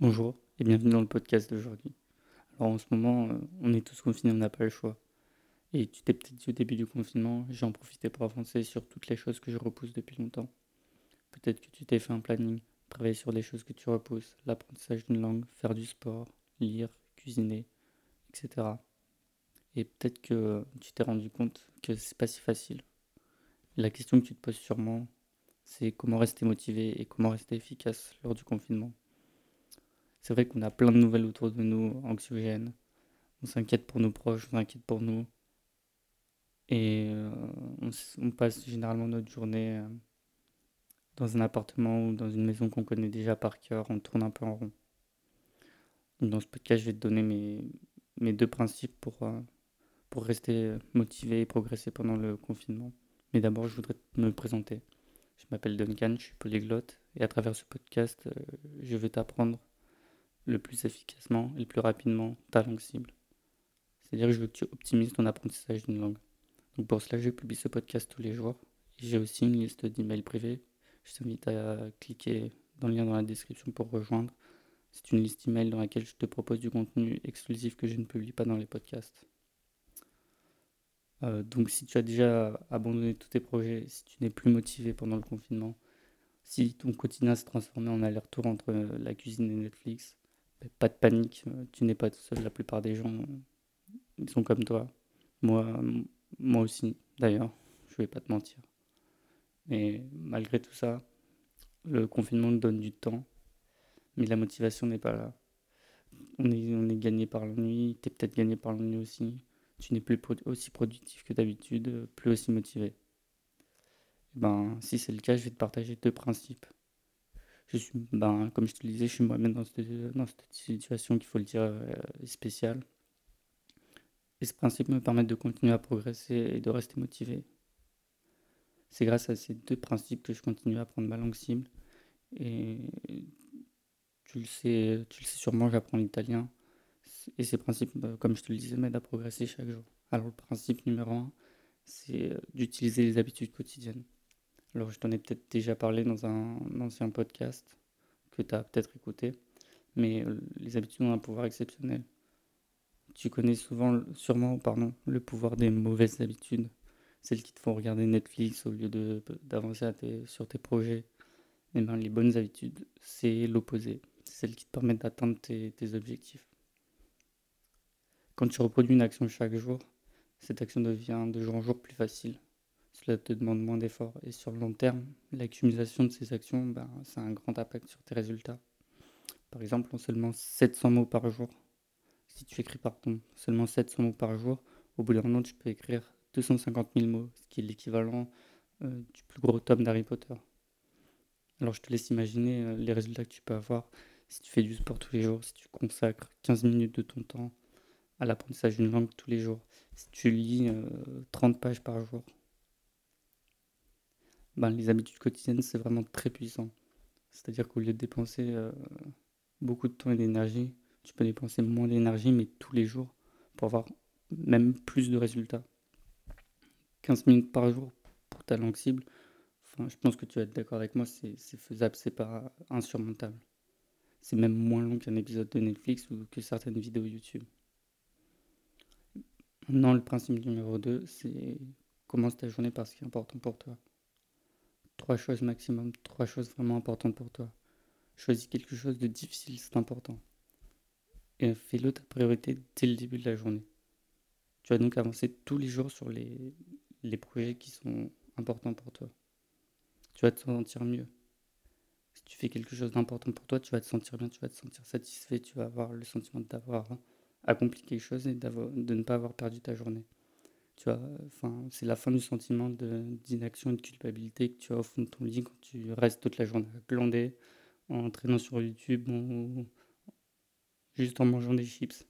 Bonjour et bienvenue dans le podcast d'aujourd'hui. Alors en ce moment, euh, on est tous confinés, on n'a pas le choix. Et tu t'es peut-être dit au début du confinement, j'ai en profité pour avancer sur toutes les choses que je repousse depuis longtemps. Peut-être que tu t'es fait un planning, travailler sur des choses que tu repousses, l'apprentissage d'une langue, faire du sport, lire, cuisiner, etc. Et peut-être que tu t'es rendu compte que c'est pas si facile. La question que tu te poses sûrement, c'est comment rester motivé et comment rester efficace lors du confinement. C'est vrai qu'on a plein de nouvelles autour de nous, anxiogènes. On s'inquiète pour nos proches, on s'inquiète pour nous. Et euh, on, passe généralement notre journée euh, dans un appartement ou dans une maison qu'on connaît déjà par cœur. On tourne un peu en rond. dans ce podcast, je vais te donner mes, mes deux principes pour, euh, pour rester motivé et progresser pendant le confinement. Mais d'abord, je voudrais me présenter. Je m'appelle Duncan, je suis polyglotte. Et à travers ce podcast, je vais t'apprendre le plus efficacement et le plus rapidement ta langue cible. C'est-à-dire que je veux que tu optimises ton apprentissage d'une langue. Donc pour cela, je publie ce podcast tous les jours. J'ai aussi une liste d'emails privés. Je t'invite à cliquer dans le lien dans la description pour rejoindre. C'est une liste email dans laquelle je te propose du contenu exclusif que je ne publie pas dans les podcasts. Euh, donc si tu as déjà abandonné tous tes projets, si tu n'es plus motivé pendant le confinement, si ton quotidien s'est transformé en aller-retour entre la cuisine et Netflix, pas de panique, euh, tu n'es pas tout seul, la plupart des gens, ils sont comme toi. Moi, moi aussi, d'ailleurs, je vais pas te mentir. Mais malgré tout ça, le confinement nous donne du temps, mais la motivation n'est pas là. On est, on est gagné par l'ennui, tu es peut-être gagné par l'ennui aussi. Tu n'es plus aussi productif que d'habitude, plus aussi motivé. Et eh ben, si c'est le cas, je vais te partager deux principes je suis, ben, comme je te le disais, je suis moi-même dans cette, dans cette situation qu'il faut le dire euh, spéciale. Et ce principe me permet de continuer à progresser et de rester motivé. C'est grâce à ces deux principes que je continue à apprendre ma langue cible. Et tu le sais, tu le sais sûrement, j'apprends l'italien. Et ces principes, bah, comme je te le disais, m'aident à progresser chaque jour. Alors le principe numéro un, c'est euh, d'utiliser les habitudes quotidiennes. Alors, je t'en ai peut-être déjà parlé dans un, ancien podcast que tu as peut-être écouté, mais euh, les habitudes ont un pouvoir exceptionnel. Tu connais souvent, sûrement, pardon, le pouvoir des mauvaises habitudes, celles qui te font regarder Netflix au lieu d'avancer sur tes projets. Et eh ben, les bonnes habitudes, c'est l'opposé. C'est celles qui te permettent d'atteindre tes, tes objectifs. Quand tu reproduis une action chaque jour, cette action devient de jour en jour plus facile cela te demande moins d'efforts. Et sur le long terme, l'accumulation de ces actions, ben, ça a un grand impact sur tes résultats. Par exemple, en seulement 700 mots par jour, si tu écris pardon, seulement 700 mots par jour, au bout d'un an, tu peux écrire 250 000 mots, ce qui est l'équivalent euh, du plus gros tome d'Harry Potter. Alors je te laisse imaginer euh, les résultats que tu peux avoir si tu fais du sport tous les jours, si tu consacres 15 minutes de ton temps à l'apprentissage d'une langue tous les jours, si tu lis 30 euh, pages par jour, ben, les habitudes quotidiennes, c'est vraiment très puissant. C'est-à-dire qu'au lieu de dépenser euh, beaucoup de temps et d'énergie, tu peux dépenser moins d'énergie, mais tous les jours, pour avoir même plus de résultats. 15 minutes par jour pour ta langue cible, je pense que tu vas être d'accord avec moi, c'est faisable, c'est pas insurmontable. C'est même moins long qu'un épisode de Netflix ou que certaines vidéos YouTube. Non, le principe numéro 2, c'est commence ta journée par ce qui est important pour toi. Trois choses maximum, trois choses vraiment importantes pour toi. Choisis quelque chose de difficile, c'est important. Et fais-le ta priorité dès le début de la journée. Tu vas donc avancer tous les jours sur les, les projets qui sont importants pour toi. Tu vas te sentir mieux. Si tu fais quelque chose d'important pour toi, tu vas te sentir bien, tu vas te sentir satisfait, tu vas avoir le sentiment d'avoir accompli quelque chose et de ne pas avoir perdu ta journée. Tu vois, enfin, c'est la fin du sentiment d'inaction et de culpabilité que tu as au fond de ton lit quand tu restes toute la journée à glander, en traînant sur YouTube, ou juste en mangeant des chips.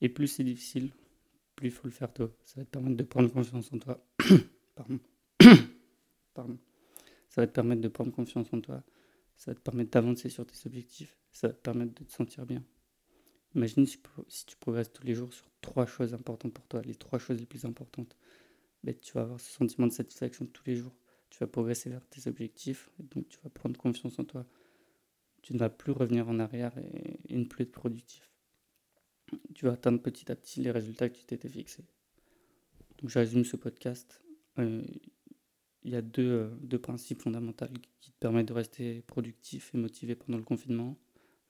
Et plus c'est difficile, plus il faut le faire tôt. Ça va te permettre de prendre confiance en toi. Pardon. Pardon. Ça va te permettre de prendre confiance en toi. Ça va te permettre d'avancer sur tes objectifs. Ça va te permettre de te sentir bien. Imagine si, tu progresses tous les jours sur trois choses importantes pour toi, les trois choses les plus importantes. Ben, tu vas avoir ce sentiment de satisfaction tous les jours. Tu vas progresser vers tes objectifs, et donc tu vas prendre confiance en toi. tu ne vas plus revenir en arrière et, ne plus être productif. Tu vas atteindre petit à petit les résultats que tu t'étais fixés. Donc je résume ce podcast. Euh, il y a deux, euh, deux, principes fondamentaux qui te permettent de rester productif et motivé pendant le confinement.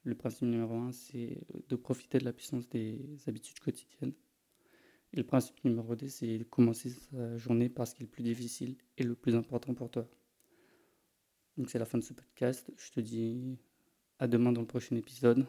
Le principe numéro un, c'est de profiter de la puissance des habitudes quotidiennes. Et le principe numéro deux, c'est de commencer sa journée par ce qui est le plus difficile et le plus important pour toi. Donc c'est la fin de ce podcast. Je te dis à demain dans le prochain épisode.